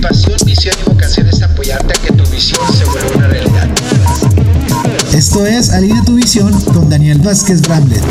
pasión, misión y vocación es apoyarte a que tu visión se vuelva una realidad. Esto es Alinea tu visión con Daniel Vázquez Bramlett.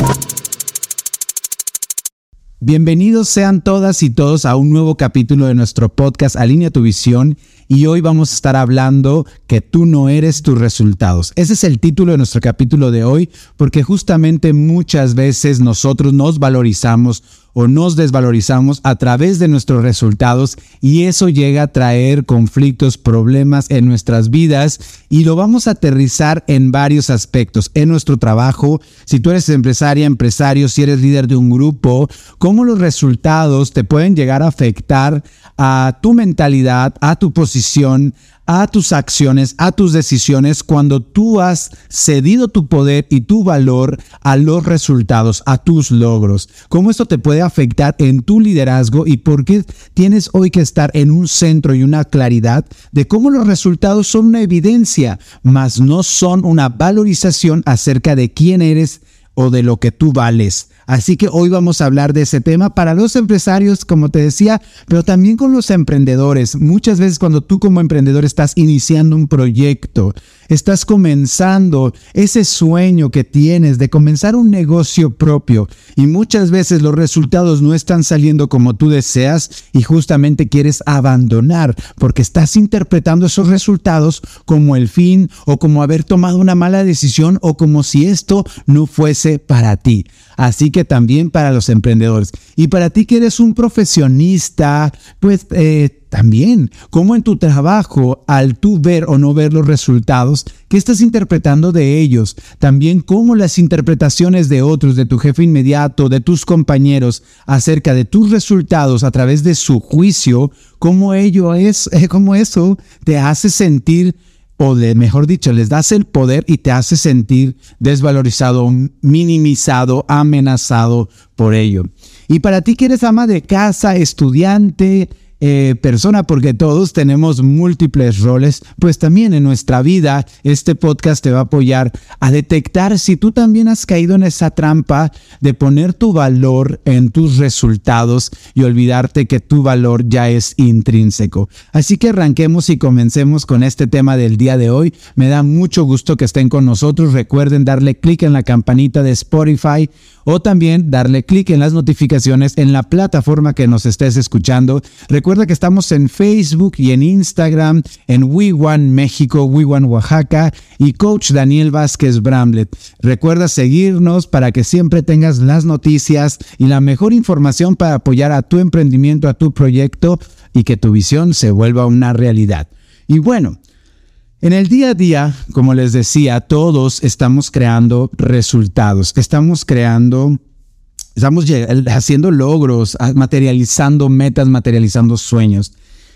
Bienvenidos sean todas y todos a un nuevo capítulo de nuestro podcast Alinea tu visión y hoy vamos a estar hablando que tú no eres tus resultados. Ese es el título de nuestro capítulo de hoy porque justamente muchas veces nosotros nos valorizamos o nos desvalorizamos a través de nuestros resultados y eso llega a traer conflictos, problemas en nuestras vidas y lo vamos a aterrizar en varios aspectos, en nuestro trabajo, si tú eres empresaria, empresario, si eres líder de un grupo, cómo los resultados te pueden llegar a afectar a tu mentalidad, a tu posición, a tus acciones, a tus decisiones cuando tú has cedido tu poder y tu valor a los resultados, a tus logros. Cómo esto te puede afectar en tu liderazgo y por qué tienes hoy que estar en un centro y una claridad de cómo los resultados son una evidencia, mas no son una valorización acerca de quién eres o de lo que tú vales. Así que hoy vamos a hablar de ese tema para los empresarios, como te decía, pero también con los emprendedores. Muchas veces cuando tú como emprendedor estás iniciando un proyecto, estás comenzando ese sueño que tienes de comenzar un negocio propio y muchas veces los resultados no están saliendo como tú deseas y justamente quieres abandonar porque estás interpretando esos resultados como el fin o como haber tomado una mala decisión o como si esto no fuese para ti así que también para los emprendedores. Y para ti que eres un profesionista, pues eh, también, como en tu trabajo, al tú ver o no ver los resultados, ¿qué estás interpretando de ellos? También cómo las interpretaciones de otros, de tu jefe inmediato, de tus compañeros, acerca de tus resultados a través de su juicio, cómo ello es, cómo eso te hace sentir o de, mejor dicho, les das el poder y te hace sentir desvalorizado, minimizado, amenazado por ello. Y para ti que eres ama de casa, estudiante, eh, persona, porque todos tenemos múltiples roles, pues también en nuestra vida este podcast te va a apoyar a detectar si tú también has caído en esa trampa de poner tu valor en tus resultados y olvidarte que tu valor ya es intrínseco. Así que arranquemos y comencemos con este tema del día de hoy. Me da mucho gusto que estén con nosotros. Recuerden darle clic en la campanita de Spotify o también darle clic en las notificaciones en la plataforma que nos estés escuchando. Recuerda que estamos en Facebook y en Instagram, en WeOne México, WeOne Oaxaca y Coach Daniel Vázquez Bramlett. Recuerda seguirnos para que siempre tengas las noticias y la mejor información para apoyar a tu emprendimiento, a tu proyecto y que tu visión se vuelva una realidad. Y bueno, en el día a día, como les decía, todos estamos creando resultados, estamos creando, estamos haciendo logros, materializando metas, materializando sueños.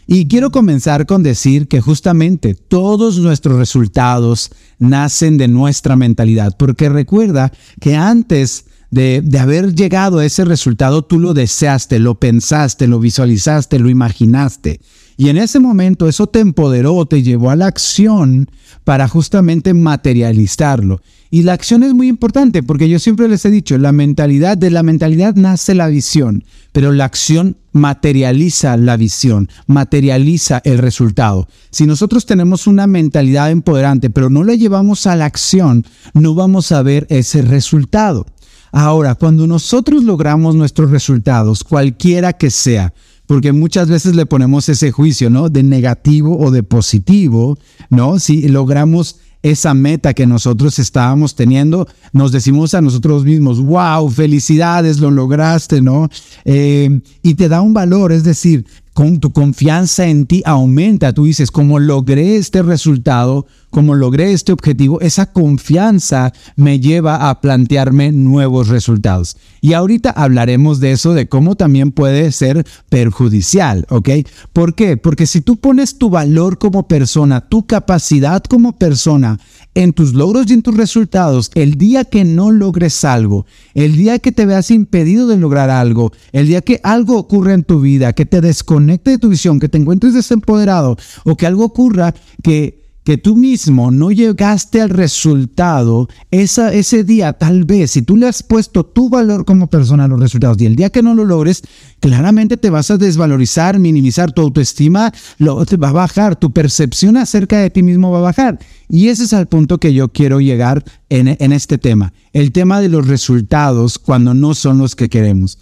Y quiero comenzar con decir que justamente todos nuestros resultados nacen de nuestra mentalidad, porque recuerda que antes de, de, haber llegado a ese resultado, tú lo deseaste, lo pensaste, lo visualizaste, lo imaginaste. Y en ese momento eso te empoderó, te llevó a la acción para justamente materializarlo. Y la acción es muy importante porque yo siempre les he dicho, la mentalidad, de la mentalidad nace la visión, pero la acción materializa la visión, materializa el resultado. Si nosotros tenemos una mentalidad empoderante, pero no la llevamos a la acción, no vamos a ver ese resultado. Ahora, cuando nosotros logramos nuestros resultados, cualquiera que sea, porque muchas veces le ponemos ese juicio, ¿no? De negativo o de positivo, ¿no? Si logramos esa meta que nosotros estábamos teniendo, nos decimos a nosotros mismos, wow, felicidades, lo lograste, ¿no? Eh, y te da un valor, es decir, con tu confianza en ti aumenta. Tú dices, como logré este resultado, como logré este objetivo, esa confianza me lleva a plantearme nuevos resultados. Y ahorita hablaremos de eso, de cómo también puede ser perjudicial, ¿ok? ¿Por qué? Porque si tú pones tu valor como persona, tu capacidad como persona en tus logros y en tus resultados, el día que no logres algo, el día que te veas impedido de lograr algo, el día que algo ocurra en tu vida, que te desconecte de tu visión, que te encuentres desempoderado o que algo ocurra que que tú mismo no llegaste al resultado, esa, ese día tal vez, si tú le has puesto tu valor como persona a los resultados y el día que no lo logres, claramente te vas a desvalorizar, minimizar tu autoestima, lo, te va a bajar, tu percepción acerca de ti mismo va a bajar. Y ese es el punto que yo quiero llegar en, este tema, el tema de los resultados cuando no son los que queremos.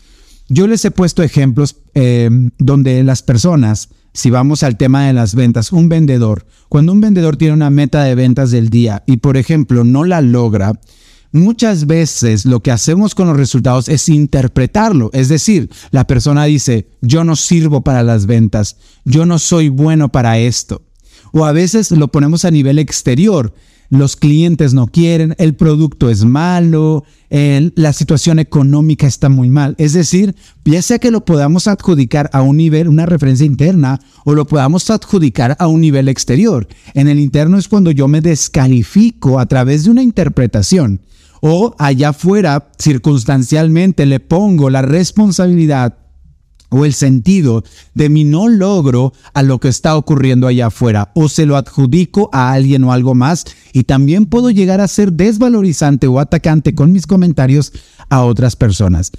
Yo les he puesto ejemplos eh, donde las personas, si vamos al tema de las ventas, un vendedor, cuando un vendedor tiene una meta de ventas del día y, por ejemplo, no la logra, muchas veces lo que hacemos con los resultados es interpretarlo. Es decir, la persona dice, yo no sirvo para las ventas, yo no soy bueno para esto. O a veces lo ponemos a nivel exterior los clientes no quieren, el producto es malo, la situación económica está muy mal. Es decir, ya sea que lo podamos adjudicar a un nivel, una referencia interna, o lo podamos adjudicar a un nivel exterior. En el interno es cuando yo me descalifico a través de una interpretación. O allá afuera, circunstancialmente, le pongo la responsabilidad o el sentido de mi no logro a lo que está ocurriendo allá afuera o se lo adjudico a alguien o algo más y también puedo llegar a ser desvalorizante o atacante con mis comentarios a otras personas.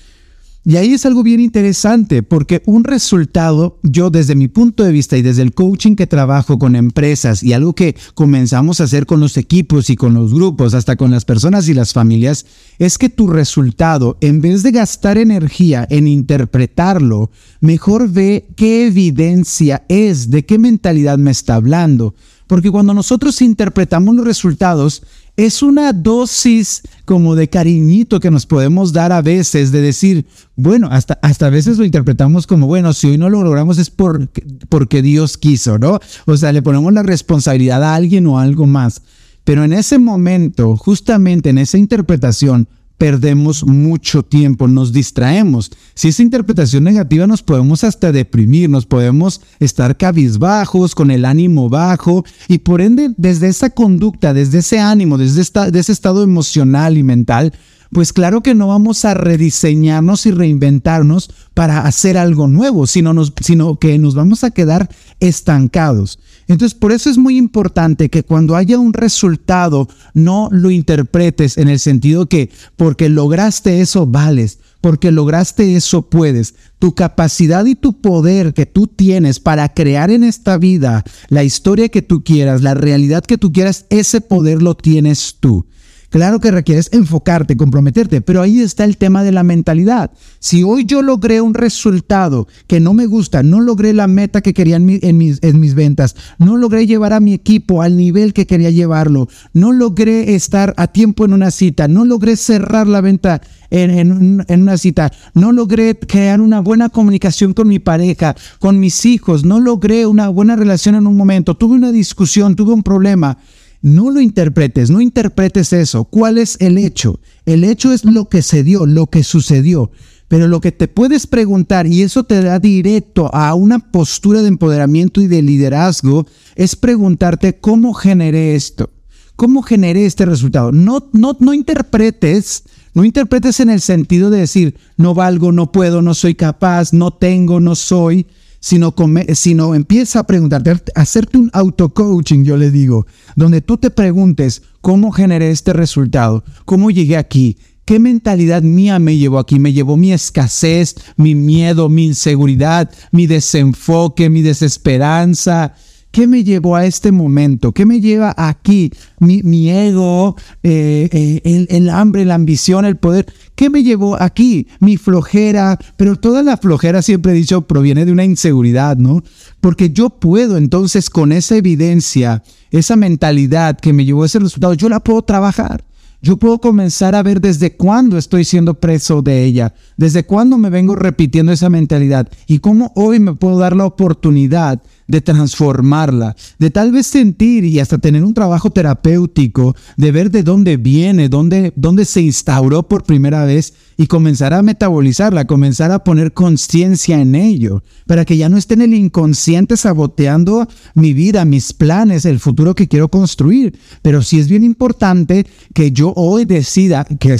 Y ahí es algo bien interesante porque un resultado, yo desde mi punto de vista y desde el coaching que trabajo con empresas y algo que comenzamos a hacer con los equipos y con los grupos, hasta con las personas y las familias, es que tu resultado, en vez de gastar energía en interpretarlo, mejor ve qué evidencia es, de qué mentalidad me está hablando. Porque cuando nosotros interpretamos los resultados, es una dosis como de cariñito que nos podemos dar a veces, de decir, bueno, hasta, hasta a veces lo interpretamos como, bueno, si hoy no lo logramos es porque Dios quiso, ¿no? O sea, le ponemos la responsabilidad a alguien o algo más. Pero en ese momento, justamente en esa interpretación, perdemos mucho tiempo, nos distraemos. Si esa interpretación negativa nos podemos hasta deprimir, nos podemos estar cabizbajos, con el ánimo bajo y por ende desde esa conducta, desde ese ánimo, desde, ese estado emocional y mental, pues claro que no vamos a rediseñarnos y reinventarnos para hacer algo nuevo, sino, sino que nos vamos a quedar estancados. Entonces, por eso es muy importante que cuando haya un resultado, no lo interpretes en el sentido que porque lograste eso, vales, porque lograste eso, puedes. Tu capacidad y tu poder que tú tienes para crear en esta vida la historia que tú quieras, la realidad que tú quieras, ese poder lo tienes tú. Claro que requieres enfocarte, comprometerte, pero ahí está el tema de la mentalidad. Si hoy yo logré un resultado que no me gusta, no logré la meta que quería en, mis, en mis ventas, no logré llevar a mi equipo al nivel que quería llevarlo, no logré estar a tiempo en una cita, no logré cerrar la venta en, en, una cita, no logré crear una buena comunicación con mi pareja, con mis hijos, no logré una buena relación en un momento, tuve una discusión, tuve un problema. No lo interpretes, no interpretes eso. ¿Cuál es el hecho? El hecho es lo que se dio, lo que sucedió. Pero lo que te puedes preguntar, y eso te da directo a una postura de empoderamiento y de liderazgo, es preguntarte cómo generé esto, cómo generé este resultado. No, no, no interpretes, no interpretes en el sentido de decir, no valgo, no puedo, no soy capaz, no tengo, no soy sino, sino empieza a preguntarte, hacerte un auto-coaching, yo le digo, donde tú te preguntes cómo generé este resultado, cómo llegué aquí, ¿Qué mentalidad mía me llevó aquí? Me llevó mi escasez, mi miedo, mi inseguridad, mi desenfoque, mi desesperanza, ¿Qué me llevó a este momento? ¿Qué me lleva aquí? Mi, ego, eh, eh, el, hambre, la ambición, el poder. ¿Qué me llevó aquí? Mi flojera. Pero toda la flojera, siempre he dicho, proviene de una inseguridad, ¿no? Porque yo puedo entonces con esa evidencia, esa mentalidad que me llevó a ese resultado, yo la puedo trabajar. Yo puedo comenzar a ver desde cuándo estoy siendo preso de ella, desde cuándo me vengo repitiendo esa mentalidad y cómo hoy me puedo dar la oportunidad de transformarla, de tal vez sentir y hasta tener un trabajo terapéutico, de ver de dónde viene, dónde, dónde se instauró por primera vez y comenzar a metabolizarla, comenzar a poner conciencia en ello, para que ya no esté en el inconsciente saboteando mi vida, mis planes, el futuro que quiero construir. Pero sí es bien importante que yo hoy decida, que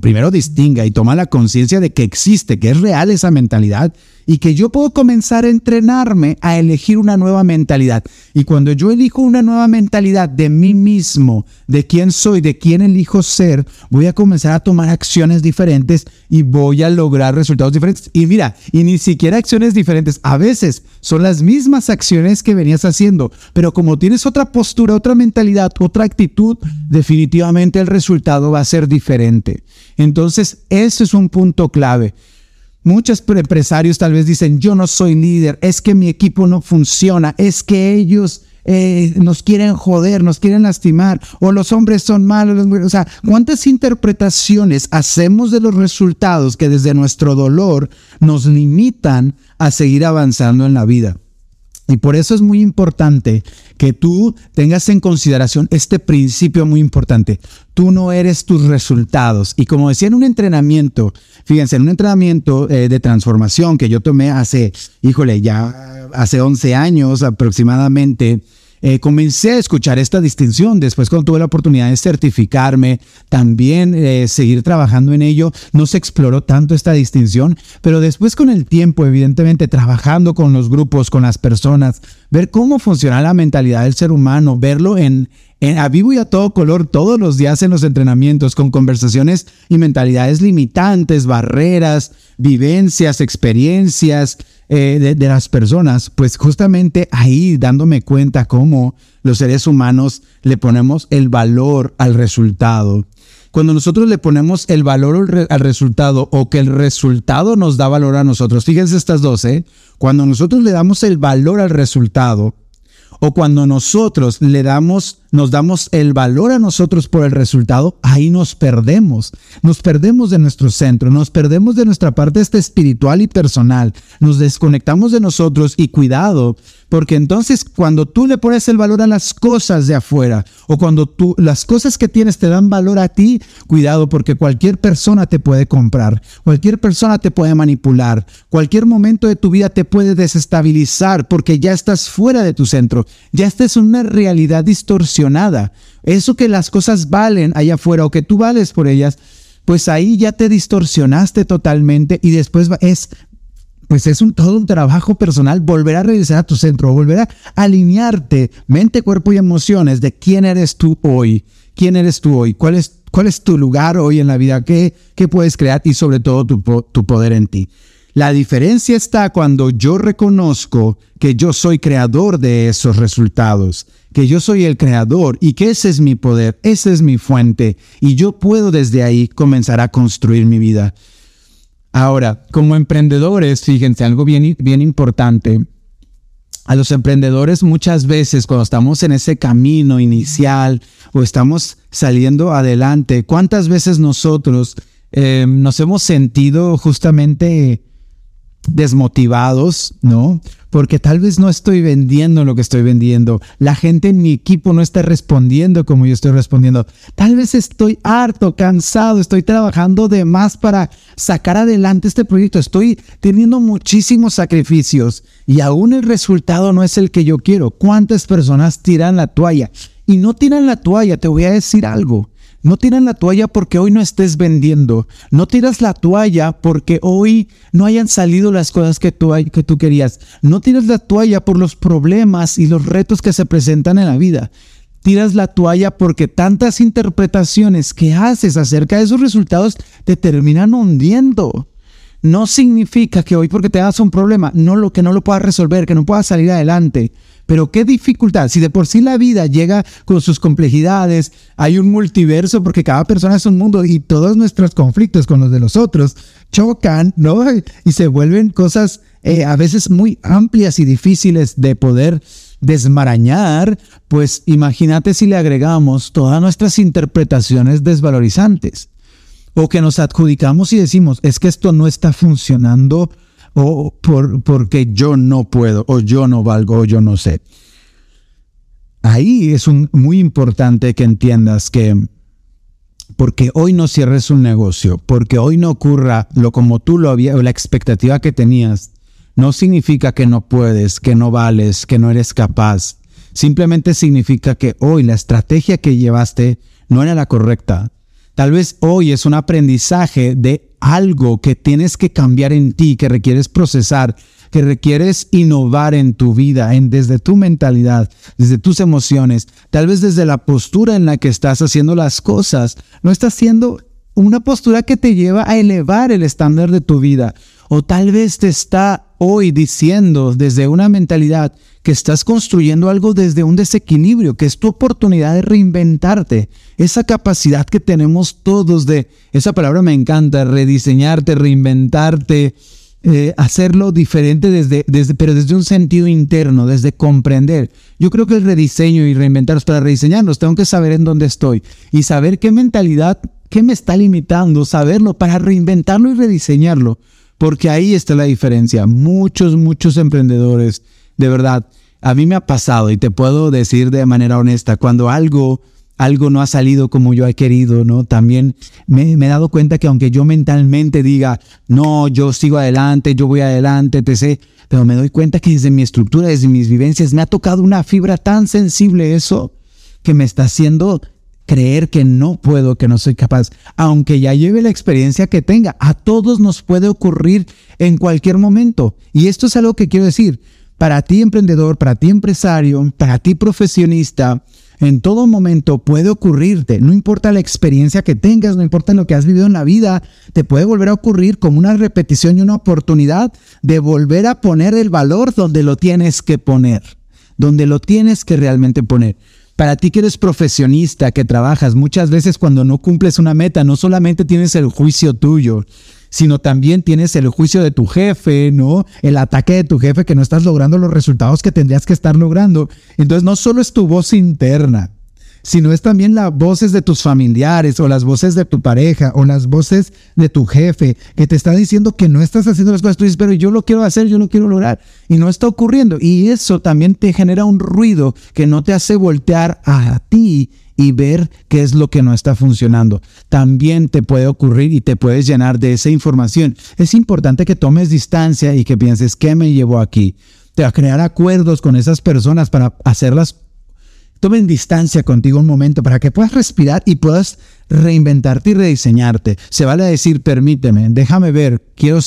primero distinga y toma la conciencia de que existe, que es real esa mentalidad y que yo puedo comenzar a entrenarme a elegir una nueva mentalidad. Y cuando yo elijo una nueva mentalidad de mí mismo, de quién soy, de quién elijo ser, voy a comenzar a tomar acciones diferentes y voy a lograr resultados diferentes. Y mira, y ni siquiera acciones diferentes, a veces son las mismas acciones que venías haciendo, pero como tienes otra postura, otra mentalidad, otra actitud, definitivamente el resultado va a ser diferente. Entonces, eso es un punto clave. Muchos empresarios tal vez dicen, yo no soy líder, es que mi equipo no funciona, es que ellos eh, nos quieren joder, nos quieren lastimar, o los hombres son malos. O sea, ¿cuántas interpretaciones hacemos de los resultados que desde nuestro dolor nos limitan a seguir avanzando en la vida? Y por eso es muy importante que tú tengas en consideración este principio muy importante. Tú no eres tus resultados. Y como decía en un entrenamiento, fíjense, en un entrenamiento eh, de transformación que yo tomé hace, híjole, ya hace 11 años aproximadamente, eh, comencé a escuchar esta distinción. Después cuando tuve la oportunidad de certificarme, también eh, seguir trabajando en ello, no se exploró tanto esta distinción, pero después con el tiempo, evidentemente, trabajando con los grupos, con las personas, ver cómo funciona la mentalidad del ser humano, verlo en, en, a vivo y a todo color todos los días en los entrenamientos, con conversaciones y mentalidades limitantes, barreras, vivencias, experiencias, eh, de, las personas, pues justamente ahí dándome cuenta cómo los seres humanos le ponemos el valor al resultado. Cuando nosotros le ponemos el valor al, resultado o que el resultado nos da valor a nosotros, fíjense estas dos, ¿eh? Cuando nosotros le damos el valor al resultado o cuando nosotros le damos nos damos el valor a nosotros por el resultado, ahí nos perdemos. Nos perdemos de nuestro centro, nos perdemos de nuestra parte espiritual y personal, nos desconectamos de nosotros y cuidado, porque entonces cuando tú le pones el valor a las cosas de afuera o cuando tú las cosas que tienes te dan valor a ti, cuidado porque cualquier persona te puede comprar, cualquier persona te puede manipular, cualquier momento de tu vida te puede desestabilizar porque ya estás fuera de tu centro, ya estás en una realidad distorsionada nada. Eso que las cosas valen allá afuera o que tú vales por ellas, pues ahí ya te distorsionaste totalmente y después es pues es un, todo un trabajo personal volver a regresar a tu centro, volver a alinearte mente, cuerpo y emociones de quién eres tú hoy, quién eres tú hoy, cuál es, cuál es tu lugar hoy en la vida, qué, qué puedes crear y sobre todo tu, tu poder en ti. La diferencia está cuando yo reconozco que yo soy creador de esos resultados que yo soy el creador y que ese es mi poder, esa es mi fuente y yo puedo desde ahí comenzar a construir mi vida. Ahora, como emprendedores, fíjense, algo bien, bien importante. A los emprendedores muchas veces cuando estamos en ese camino inicial o estamos saliendo adelante, ¿cuántas veces nosotros eh, nos hemos sentido justamente desmotivados, ¿no? Porque tal vez no estoy vendiendo lo que estoy vendiendo. La gente en mi equipo no está respondiendo como yo estoy respondiendo. Tal vez estoy harto, cansado, estoy trabajando de más para sacar adelante este proyecto. Estoy teniendo muchísimos sacrificios y aún el resultado no es el que yo quiero. ¿Cuántas personas tiran la toalla? Y no tiran la toalla, te voy a decir algo. No tiran la toalla porque hoy no estés vendiendo. No tiras la toalla porque hoy no hayan salido las cosas que tú, que tú querías. No tiras la toalla por los problemas y los retos que se presentan en la vida. Tiras la toalla porque tantas interpretaciones que haces acerca de esos resultados te terminan hundiendo. No significa que hoy porque te hagas un problema, no lo que no lo puedas resolver, que no puedas salir adelante. Pero qué dificultad, si de por sí la vida llega con sus complejidades, hay un multiverso porque cada persona es un mundo y todos nuestros conflictos con los de los otros chocan, ¿no? Y se vuelven cosas eh, a veces muy amplias y difíciles de poder desmarañar, pues imagínate si le agregamos todas nuestras interpretaciones desvalorizantes o que nos adjudicamos y decimos, es que esto no está funcionando o por, porque yo no puedo o yo no valgo o yo no sé. Ahí es un, muy importante que entiendas que porque hoy no cierres un negocio, porque hoy no ocurra lo como tú lo había o la expectativa que tenías, no significa que no puedes, que no vales, que no eres capaz. Simplemente significa que hoy la estrategia que llevaste no era la correcta. Tal vez hoy es un aprendizaje de algo que tienes que cambiar en ti, que requieres procesar, que requieres innovar en tu vida, en, desde tu mentalidad, desde tus emociones, tal vez desde la postura en la que estás haciendo las cosas. No estás haciendo una postura que te lleva a elevar el estándar de tu vida. O tal vez te está hoy diciendo desde una mentalidad que estás construyendo algo desde un desequilibrio, que es tu oportunidad de reinventarte. Esa capacidad que tenemos todos de, esa palabra me encanta, rediseñarte, reinventarte, eh, hacerlo diferente desde, desde, pero desde un sentido interno, desde comprender. Yo creo que el rediseño y reinventarnos, para rediseñarnos, tengo que saber en dónde estoy y saber qué mentalidad, qué me está limitando, saberlo para reinventarlo y rediseñarlo porque ahí está la diferencia. Muchos, muchos emprendedores, de verdad, a mí me ha pasado y te puedo decir de manera honesta, cuando algo, algo no ha salido como yo he querido, ¿no? También me, he dado cuenta que aunque yo mentalmente diga, no, yo sigo adelante, yo voy adelante, sé, pero me doy cuenta que desde mi estructura, desde mis vivencias, me ha tocado una fibra tan sensible eso que me está haciendo creer que no puedo, que no soy capaz, aunque ya lleve la experiencia que tenga. A todos nos puede ocurrir en cualquier momento. Y esto es algo que quiero decir. Para ti emprendedor, para ti empresario, para ti profesionista, en todo momento puede ocurrirte, no importa la experiencia que tengas, no importa lo que has vivido en la vida, te puede volver a ocurrir como una repetición y una oportunidad de volver a poner el valor donde lo tienes que poner, donde lo tienes que realmente poner. Para ti que eres profesionista, que trabajas, muchas veces cuando no cumples una meta, no solamente tienes el juicio tuyo, sino también tienes el juicio de tu jefe, ¿no? El ataque de tu jefe que no estás logrando los resultados que tendrías que estar logrando. Entonces no solo es tu voz interna, sino es también las voces de tus familiares o las voces de tu pareja o las voces de tu jefe que te está diciendo que no estás haciendo las cosas. Tú dices, pero yo lo quiero hacer, yo lo quiero lograr y no está ocurriendo. Y eso también te genera un ruido que no te hace voltear a ti y ver qué es lo que no está funcionando. También te puede ocurrir y te puedes llenar de esa información. Es importante que tomes distancia y que pienses, ¿qué me llevó aquí? Te va a crear acuerdos con esas personas para hacerlas tomen distancia contigo un momento para que puedas respirar y puedas reinventarte y rediseñarte. Se vale decir, permíteme, déjame ver, quiero,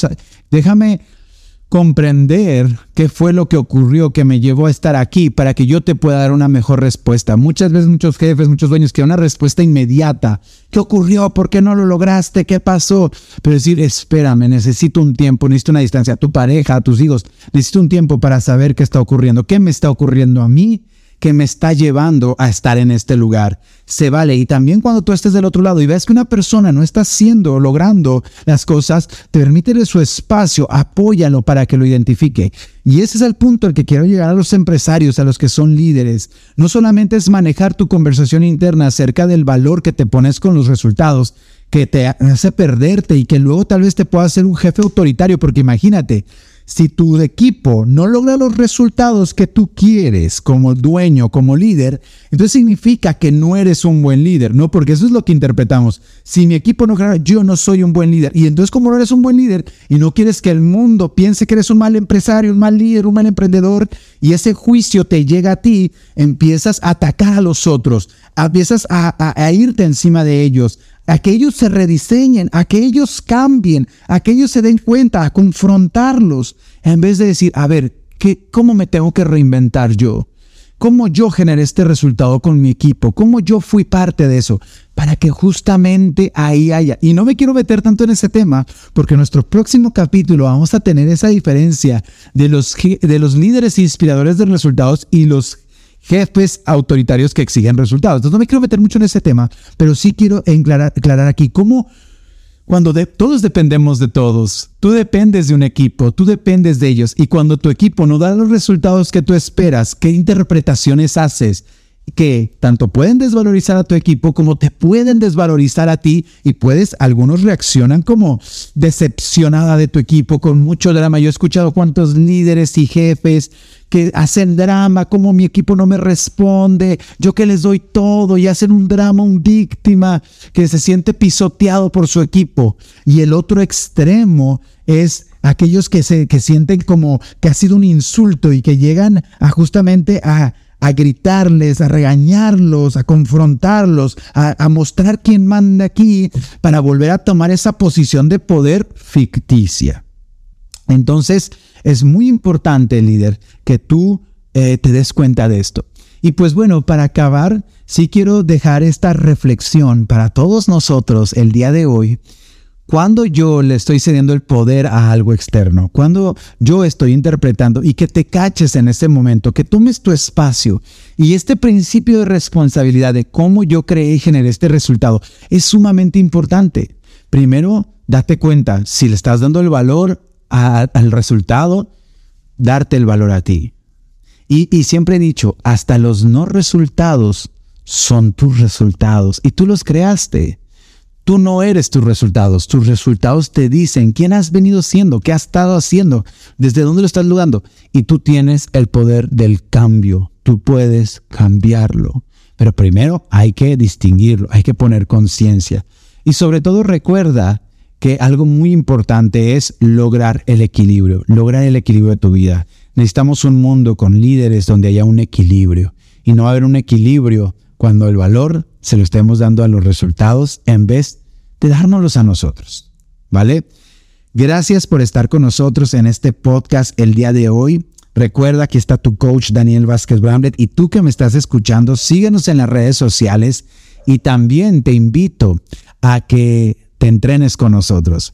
déjame comprender qué fue lo que ocurrió que me llevó a estar aquí para que yo te pueda dar una mejor respuesta. Muchas veces muchos jefes, muchos dueños quieren una respuesta inmediata. ¿Qué ocurrió? ¿Por qué no lo lograste? ¿Qué pasó? Pero decir, espérame, necesito un tiempo, necesito una distancia. Tu pareja, a tus hijos, necesito un tiempo para saber qué está ocurriendo. ¿Qué me está ocurriendo a mí? Que me está llevando a estar en este lugar. Se vale. Y también cuando tú estés del otro lado y ves que una persona no está haciendo, logrando las cosas, te permítele su espacio, apóyalo para que lo identifique. Y ese es el punto al que quiero llegar a los empresarios, a los que son líderes. No solamente es manejar tu conversación interna acerca del valor que te pones con los resultados, que te hace perderte y que luego tal vez te pueda hacer un jefe autoritario, porque imagínate, si tu equipo no logra los resultados que tú quieres como dueño, como líder, entonces significa que no eres un buen líder, ¿no? Porque eso es lo que interpretamos. Si mi equipo no logra, yo no soy un buen líder. Y entonces como no eres un buen líder y no quieres que el mundo piense que eres un mal empresario, un mal líder, un mal emprendedor, y ese juicio te llega a ti, empiezas a atacar a los otros, empiezas a irte encima de ellos, a que ellos se rediseñen, a que ellos cambien, a que ellos se den cuenta, a confrontarlos, en vez de decir, a ver, ¿qué, ¿cómo me tengo que reinventar yo? ¿Cómo yo generé este resultado con mi equipo? ¿Cómo yo fui parte de eso? Para que justamente ahí haya. Y no me quiero meter tanto en ese tema, porque en nuestro próximo capítulo vamos a tener esa diferencia de los, de los líderes inspiradores de resultados y los jefes autoritarios que exigen resultados. Entonces no me quiero meter mucho en ese tema, pero sí quiero aclarar, aquí cómo cuando todos dependemos de todos, tú dependes de un equipo, tú dependes de ellos, y cuando tu equipo no da los resultados que tú esperas, ¿qué interpretaciones haces? Que tanto pueden desvalorizar a tu equipo como te pueden desvalorizar a ti y puedes, algunos reaccionan como decepcionada de tu equipo con mucho drama. Yo he escuchado cuántos líderes y jefes que hacen drama, como mi equipo no me responde, yo que les doy todo y hacen un drama, un víctima que se siente pisoteado por su equipo. Y el otro extremo es aquellos que se que sienten como que ha sido un insulto y que llegan a justamente a a gritarles, a regañarlos, a confrontarlos, a, mostrar quién manda aquí para volver a tomar esa posición de poder ficticia. Entonces, es muy importante, líder, que tú eh, te des cuenta de esto. Y pues bueno, para acabar, sí quiero dejar esta reflexión para todos nosotros el día de hoy cuando yo le estoy cediendo el poder a algo externo, cuando yo estoy interpretando y que te caches en ese momento, que tomes tu espacio y este principio de responsabilidad de cómo yo creé y generé este resultado es sumamente importante. Primero, date cuenta si le estás dando el valor al resultado, darte el valor a ti. Y siempre he dicho, hasta los no resultados son tus resultados y tú los creaste. Tú no eres tus resultados, tus resultados te dicen quién has venido siendo, qué has estado haciendo, desde dónde lo estás logrando. Y tú tienes el poder del cambio, tú puedes cambiarlo. Pero primero hay que distinguirlo, hay que poner conciencia. Y sobre todo recuerda que algo muy importante es lograr el equilibrio, lograr el equilibrio de tu vida. Necesitamos un mundo con líderes donde haya un equilibrio. Y no va a haber un equilibrio cuando el valor se lo estemos dando a los resultados en vez de dárnoslos a nosotros. ¿Vale? Gracias por estar con nosotros en este podcast el día de hoy. Recuerda que está tu coach Daniel Vázquez Bramlett y tú que me estás escuchando, síguenos en las redes sociales y también te invito a que te entrenes con nosotros.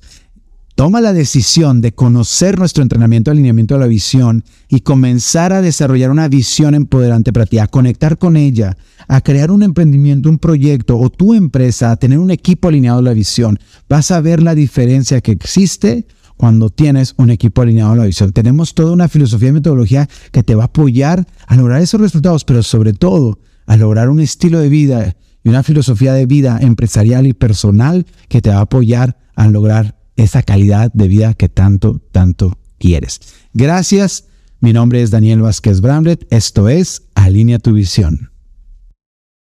Toma la decisión de conocer nuestro entrenamiento de alineamiento de la visión y comenzar a desarrollar una visión empoderante para ti, a conectar con ella, a crear un emprendimiento, un proyecto o tu empresa, a tener un equipo alineado a la visión. Vas a ver la diferencia que existe cuando tienes un equipo alineado a la visión. Tenemos toda una filosofía y metodología que te va a apoyar a lograr esos resultados, pero sobre todo a lograr un estilo de vida y una filosofía de vida empresarial y personal que te va a apoyar a lograr esa calidad de vida que tanto, tanto quieres. Gracias. Mi nombre es Daniel Vázquez Bramlett. Esto es Alinea tu visión.